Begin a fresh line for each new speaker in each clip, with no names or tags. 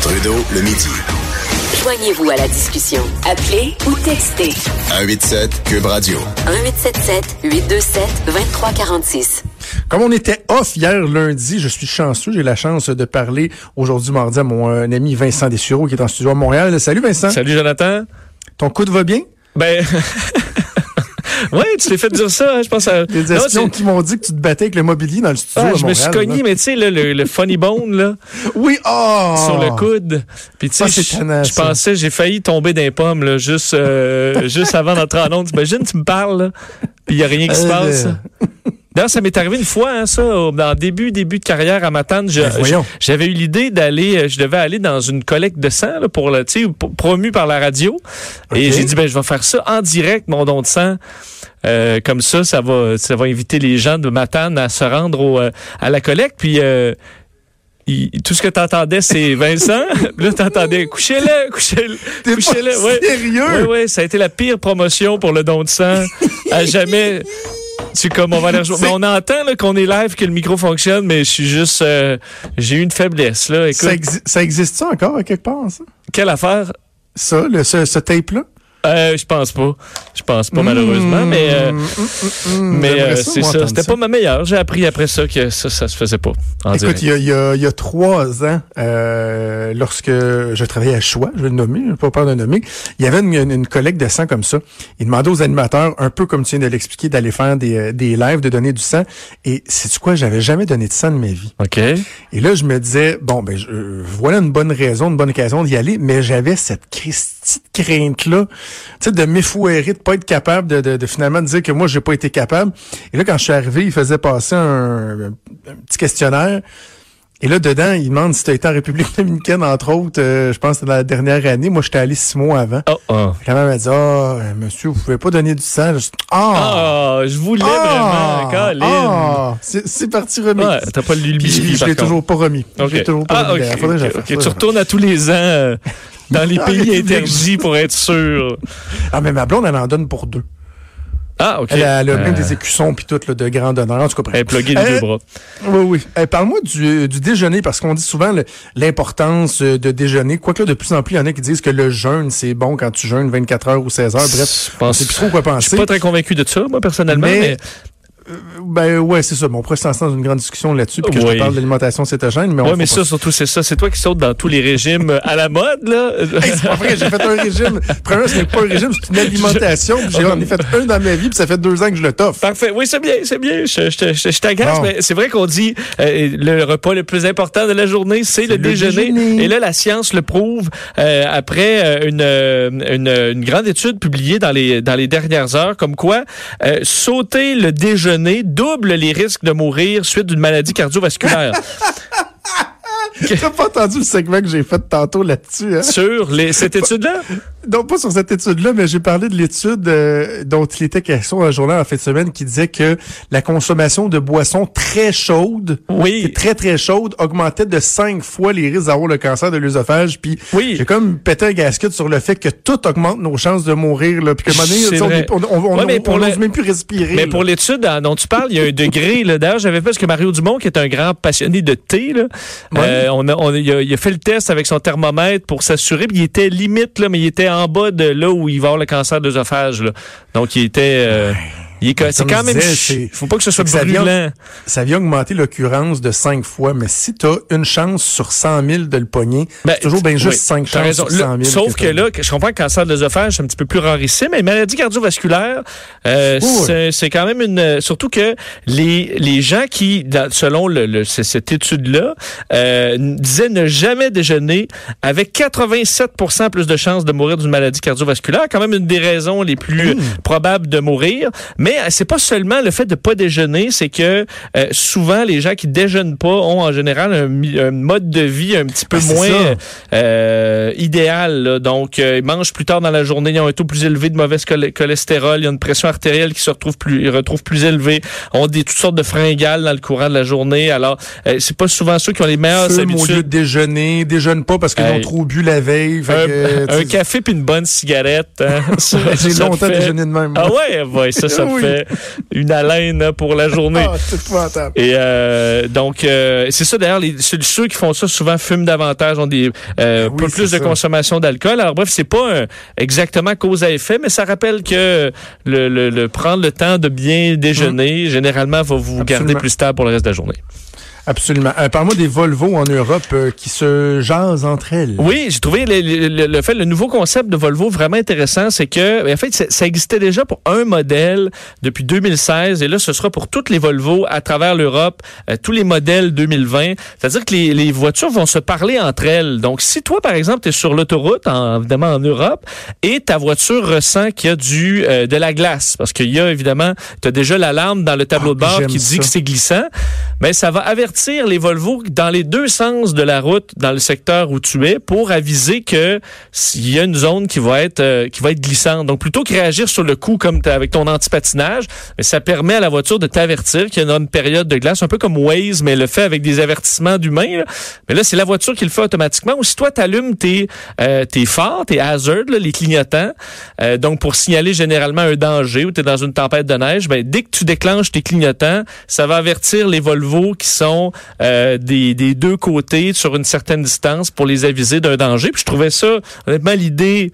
Trudeau, le midi.
Joignez-vous à la discussion. Appelez ou textez
187 Cube Radio.
1877 827 2346.
Comme on était off hier lundi, je suis chanceux. J'ai la chance de parler aujourd'hui mardi à mon euh, ami Vincent Dessureau qui est en studio à Montréal. Salut Vincent.
Salut Jonathan.
Ton coude va bien?
Ben. oui, tu t'es fait dire ça, hein, je pense à.
Les
Non,
espions qui m'ont dit que tu te battais avec le mobilier dans le studio
Ah,
à
je me suis cogné,
là.
mais tu sais, le, le funny bone, là,
Oui, oh!
sur le coude. Puis tu sais, je- pensais, j'ai failli tomber d'un pomme, là, juste, euh, juste avant d'entrer en onde. T'imagines, tu me parles, là, puis il n'y a rien qui se
Euh,
passe. D'ailleurs, ça m'est arrivé une fois, hein, ça, en début, début de carrière à Matane.
Ben.
J'avais eu l'idée d'aller, euh, je devais aller dans une collecte de sang, là, pour le, tu sais, p- promu par la radio. Et j'ai dit, ben, je vais faire ça en direct, mon don de sang. Euh, comme ça, ça va, ça va inviter les gens de Matane à se rendre au, euh, à la collecte. Puis, euh, il- tout ce que tu entendais, c'est Vincent. Puis là, tu entendais couchez-le, couchez-le, couchez-le. Ouais.
sérieux?
Oui, oui, ça a été la pire promotion pour le don de sang à jamais. C'est comme on va aller rejoindre. Mais on entend là, qu'on est live, que le micro fonctionne, mais je suis juste. euh, J'ai eu une faiblesse. Là. Écoute,
Ça, exi- ça existe ça encore à quelque part, ça?
quelle affaire?
Ça, le, ce, ce tape-là?
Euh, je pense pas. Je pense pas, malheureusement. Mais, euh,
Mmh, mmh, mmh,
mais euh, c'est ça. C'était pas ma meilleure. J'ai appris après ça que ça, ça se faisait pas. En
Écoute, il y y, y a trois ans, euh, lorsque je travaillais à Choix, je vais le nommer, je n'ai pas peur de le nommer, il y avait une, une, une collecte de sang comme ça. Il demandait aux animateurs, un peu comme tu viens de l'expliquer, d'aller faire des, euh, des lives, de donner du sang. Et c'est quoi, j'avais jamais donné de sang de ma vie.
OK.
Et là, je me disais, bon, ben, je- euh, voilà une bonne raison, une bonne occasion d'y aller, mais j'avais cette Christie de crainte-là, tu sais, de m'effouérer, de pas être capable de, de, de finalement dire que moi, j'ai pas été capable. Et là, quand je suis arrivé, il faisait passer un, un petit questionnaire. Et là, dedans, il demande si tu as été en République dominicaine, entre autres, euh, je pense que dans la dernière année. Moi, j'étais allé six mois avant.
Oh, oh.
Quand même, elle m'a dit, ah, euh, monsieur, vous pouvez pas donner du sang. Je ah!
Ah, je voulais
Ah!
vraiment, Colin.
Ah! C'est parti remis.
Ouais, t'as pas lu le biscuit,
je l'ai toujours pas remis.
OK.
Je l'ai toujours pas
Ah,
remis. que faire
Tu retournes à tous les ans euh, dans les pays interdits pour être sûr.
Ah, mais ma blonde, elle en donne pour deux.
Ah, OK.
Elle, a- elle a même
Euh,
des écussons puis tout, là, de grand honneur. En tout cas, bref.
Elle est pluguée
Euh,
deux bras.
Oui, oui. Euh, Parle-moi du, du déjeuner, parce qu'on dit souvent l'importance euh, de déjeuner. Quoique là, de plus en plus, il y en a qui disent que le jeûne, c'est bon quand tu jeûnes 24 heures ou 16 heures. Bref,
Je
on
pense-
sait plus trop quoi
Je
penser.
suis pas très convaincu de ça, moi, personnellement,
Mais-
mais,
Ben ouais, c'est ça. Bon, on pourrait se lancer dans une grande discussion là-dessus, puis que je te parle d'alimentation cétogène, mais on
ouais, mais
pas
ça, surtout, c'est ça. C'est toi qui sautes dans tous les régimes euh, à la mode, là.
Hey, c'est pas vrai, j'ai fait un régime. Premièrement, ce n'est pas un régime, c'est une alimentation. puis J'en ai fait un dans ma vie, puis ça fait deux ans que je le toffe.
Parfait. Oui, c'est bien, c'est bien. Je, je, je, je t'agace, mais c'est vrai qu'on dit euh, le repas le plus important de la journée, c'est le,
le
déjeuner.
déjeuner.
Et là, la science le prouve euh, après euh, une, euh, une, une grande étude publiée dans les, dans les dernières heures, comme quoi euh, sauter le déjeuner double les risques de mourir suite d'une maladie cardiovasculaire.
T'as pas entendu le segment que j'ai fait tantôt là-dessus, hein?
Sur les, cette étude-là?
Non, pas sur cette étude-là, mais j'ai parlé de l'étude euh, dont il était question dans un journal en fin de semaine qui disait que la consommation de boissons très chaudes,
Oui.
très très chaudes, augmentait de cinq fois les risques d'avoir le cancer de l'œsophage. Puis
Oui.
j'ai comme pété un gasket sur le fait que tout augmente nos chances de mourir. Là, puis que donné, on on on-
Ouais, mais
on-
pour
on
le-
n'ose même plus respirer.
Mais
là.
pour l'étude hein, dont tu parles, il y a un degré. là. D'ailleurs, j'avais fait parce que Mario Dumont, qui est un grand passionné de thé, là, euh, on a, il, a, il a fait le test avec son thermomètre pour s'assurer. Puis il était limite, là, mais il était en bas de là où il va avoir le cancer d'œsophage. Donc, il était... euh, c'est quand même...
c'est-
faut pas que ce soit
que ça vient-
brûlant.
ça vient augmenter l'occurrence de cinq fois. Mais si tu as une chance sur 100 000 de le pogner,
Ben,
c'est toujours bien juste
oui,
cinq chances
raison.
sur 100 000.
Là, sauf que là, je comprends que le cancer de l'œsophage, c'est un petit peu plus rarissime, mais maladie cardiovasculaire, euh,
Oui,
c'est- quand même une... Surtout que les, les gens qui, selon le, le- c- cette étude-là, euh, disaient ne jamais déjeuner avec 87% plus de chances de mourir d'une maladie cardiovasculaire, quand même une des raisons les plus
Hmm.
probables de mourir. Mais mais c'est pas seulement le fait de pas déjeuner, c'est que euh, souvent les gens qui déjeunent pas ont en général un, mode de vie un petit peu
Ah,
moins euh, idéal. là. Donc, euh, ils mangent plus tard dans la journée, ils ont un taux plus élevé de mauvais cholestérol, il y a une pression artérielle qui se retrouve plus, ils retrouvent plus élevée, ont des toutes sortes de fringales dans le courant de la journée. Alors, euh, c'est pas souvent ceux qui ont les meilleures
Fume au lieu de
habitudes.
déjeuner, déjeune pas parce qu'ils
Hey.
ont trop bu la veille.
Un,
que,
café puis une bonne cigarette. hein.
J'ai longtemps
fait-
déjeuné de même.
Ah ouais, ouais, ça, ça
Oui.
Fait une haleine pour la journée.
Ah, c'est.
Et euh, donc, euh, c'est ça d'ailleurs, les, ceux, qui font ça souvent fument davantage, ont des euh,
Oui,
peu plus
c'est
de consommation d'alcool. Alors bref, c'est pas un- exactement cause à effet, mais ça rappelle que le, le- le prendre le temps de bien déjeuner, généralement, va vous garder plus stable pour le reste de la journée.
Absolument. Euh, Parle-moi des Volvo en Europe euh, qui se jasent entre elles.
Oui, j'ai trouvé le, le- le- le fait le nouveau concept de Volvo vraiment intéressant, c'est que en fait ça, existait déjà pour un modèle depuis 2016 et là ce sera pour toutes les Volvo à travers l'Europe, euh, tous les modèles 2020. C'est-à-dire que les, les voitures vont se parler entre elles. Donc si toi par exemple tu es sur l'autoroute en, évidemment en Europe et ta voiture ressent qu'il y a du euh, de la glace parce qu'il y a évidemment tu as déjà l'alarme dans le tableau
Ah,
de bord qui dit
ça.
que c'est glissant, mais ça va avertir les Volvo dans les deux sens de la route dans le secteur où tu es pour aviser que y a une zone qui va être euh, qui va être glissante. Donc plutôt que réagir sur le coup comme avec ton antipatinage, mais ça permet à la voiture de t'avertir qu'il y a une période de glace, un peu comme Waze, mais le fait avec des avertissements d'humains. Mais là, c'est la voiture qui le fait automatiquement. Ou si toi, tu allumes tes, euh, tes phares, tes hazards, là, les clignotants, euh, donc pour signaler généralement un danger ou tu es dans une tempête de neige, ben, dès que tu déclenches tes clignotants, ça va avertir les Volvo qui sont euh, des, des deux côtés sur une certaine distance pour les aviser d'un danger. Puis je trouvais ça, honnêtement, l'idée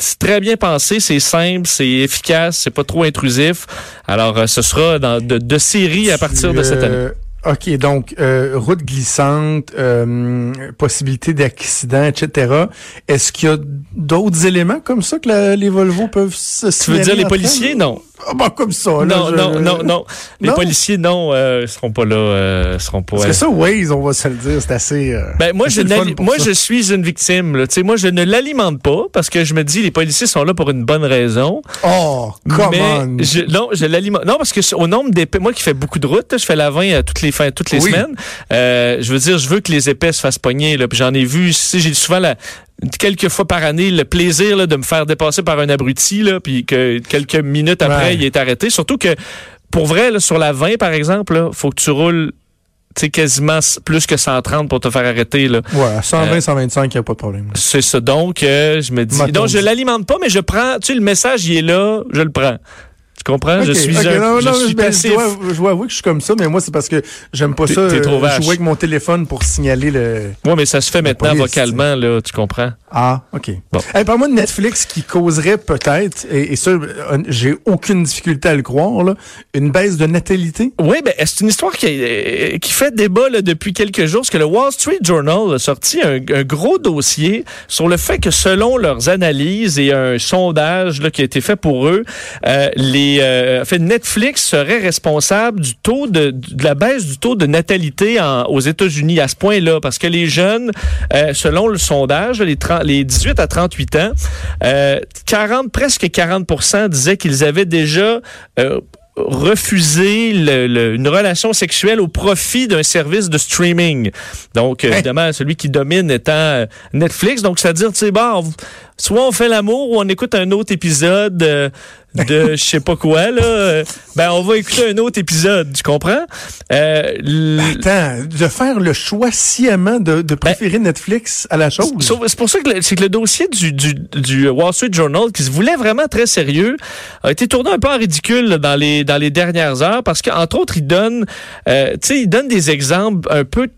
c'est très bien pensé, c'est simple, c'est efficace, c'est pas trop intrusif. Alors, euh, ce sera dans, de, de série à partir de cette année.
Euh, OK, donc euh, route glissante, euh, possibilité d'accident, etc. Est-ce qu'il y a d'autres éléments comme ça que la- les Volvo peuvent se
Tu veux dire les policiers? Non.
Ah, bah, comme ça. là,
Non,
je-
non, non, non. Les
Non?
policiers, non, euh, seront pas là, euh, seront pas.
Parce
euh,
que ça, Waze, on va se le dire, c'est assez... euh,
Ben, moi, je, moi
ça.
je suis une victime. Là. Tu sais, Moi, je ne l'alimente pas parce que je me dis les policiers sont là pour une bonne raison.
Oh,
je, non, je l'alimente. Non, parce que au nombre d'épais, moi qui fais beaucoup de routes, je fais la 20 à toutes les fins, toutes les
Oui.
semaines. euh, je veux dire, je veux que les épais se fassent pogner. Là, puis j'en ai vu. Si j'ai souvent la quelques fois par année le plaisir là, de me faire dépasser par un abruti là, puis que quelques minutes après
Ouais.
il est arrêté. Surtout que pour vrai, là, sur la 20 par exemple, là, faut que tu roules quasiment plus que 130 pour te faire arrêter. Là.
Ouais, à 120,
Euh,
125, il n'y a pas de problème.
C'est ça. Donc, euh, je me dis. Donc, je l'alimente pas, mais je prends. Tu sais, le message, il est là, je le prends. Tu comprends? je suis
ok,
un.
non,
je
non,
suis
ben,
passif.
Je dois, je dois avouer que je suis comme ça, mais moi, c'est parce que j'aime pas
T'es-
ça.
t'es trop
euh,
vache.
jouer avec mon téléphone pour signaler le.
Ouais, mais ça se fait maintenant
police,
vocalement, là, tu comprends?
Ah, OK.
Bon.
Hey, Parle-moi de Netflix qui causerait peut-être, et, et ça, euh, j'ai aucune difficulté à le croire, là, une baisse de natalité?
Oui, ben, c'est une histoire qui, euh, qui fait débat là, depuis quelques jours, parce que le Wall Street Journal a sorti un, un gros dossier sur le fait que selon leurs analyses et un sondage là, qui a été fait pour eux, euh, les, euh, en fait, Netflix serait responsable du taux de, de la baisse du taux de natalité en- aux États-Unis à ce point-là, parce que les jeunes, euh, selon le sondage, les, 30 les 18 à 38 ans, euh, 40, presque 40% disaient qu'ils avaient déjà euh, refusé le- le- une relation sexuelle au profit d'un service de streaming. Donc, évidemment, celui qui domine étant euh, Netflix. Donc, c'est-à-dire, tu sais, bon, on- soit on fait l'amour ou on écoute un autre épisode euh, de je sais pas quoi, là. Euh, Ben, on va écouter un autre épisode, tu comprends? Euh, l-
Attends, de faire le choix sciemment de, de préférer Netflix à la chose.
C'est pour ça que le, c'est que le dossier du, du, du Wall Street Journal, qui se voulait vraiment très sérieux, a été tourné un peu en ridicule là, dans les dans les dernières heures, parce qu'entre autres, il donne, euh, tu sais, il donne des exemples un peu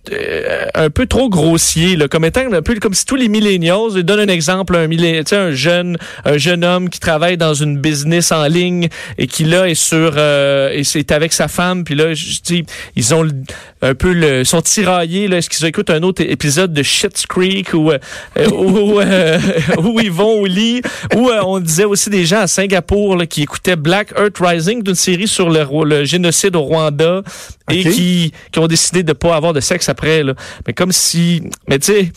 un peu trop grossiers, là, comme étant un peu comme si tous les millennials, il donne un exemple, un millé- un jeune un jeune homme qui travaille dans une business en ligne et qui là est sur euh, et c'est avec sa femme, puis là, je dis, ils ont un peu le sont tiraillés là, est-ce qu'ils écoutent un autre épisode de Shit's Creek ou euh, euh, où, euh, où ils vont au lit, où euh, on disait aussi des gens à Singapour là, qui écoutaient Black Earth Rising, d'une série sur le, génocide au Rwanda, et qui, qui ont décidé de pas avoir de sexe après. Là. Mais comme si, mais tu sais,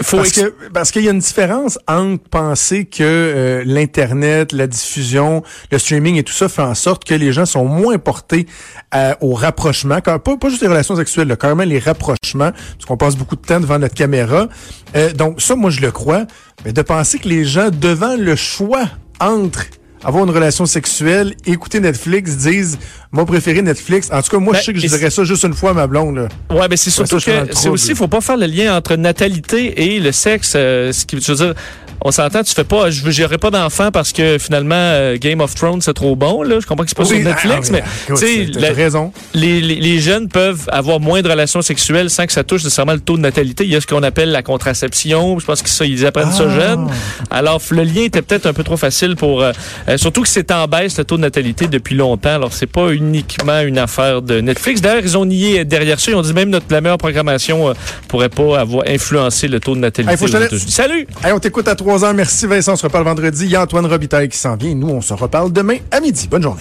Faut
parce que parce qu'il y a une différence entre penser que euh, l'internet, la diffusion, le streaming et tout ça fait en sorte que les gens sont moins portés à- au rapprochement, quand, pas, pas juste les relations sexuelles, là, carrément les rapprochements, parce qu'on passe beaucoup de temps devant notre caméra. Euh, donc ça, moi je le crois, mais de penser que les gens devant le choix entre avoir une relation sexuelle, écouter Netflix, disent moi préféré Netflix. En tout cas, moi
Ben,
je sais que je dirais ça juste une fois à ma blonde. Là.
Ouais, mais c'est surtout
ça,
que c'est aussi, faut pas faire le lien entre natalité et le sexe. euh, ce qui, je veux dire, on s'entend, tu fais pas, je j'aurais pas d'enfant parce que finalement euh, Game of Thrones c'est trop bon là. Je comprends que c'est pas sur Netflix,
ah,
mais
ah,
tu sais. Les, jeunes peuvent avoir moins de relations sexuelles sans que ça touche nécessairement le taux de natalité. Il y a ce qu'on appelle la contraception. Je pense que ça, ils apprennent ça
ah.
jeune. Alors le lien était peut-être un peu trop facile pour, euh, euh, surtout que c'est en baisse le taux de natalité depuis longtemps. Alors c'est pas uniquement une affaire de Netflix. D'ailleurs ils ont nié derrière ça. Ils ont dit même notre la meilleure programmation pourrait pas avoir influencé le taux de natalité.
Hey, faut
Salut.
Hey, on t'écoute à toi. Merci Vincent. On se reparle vendredi. Il y a Antoine Robitaille qui s'en vient. Nous, on se reparle demain à midi. Bonne journée.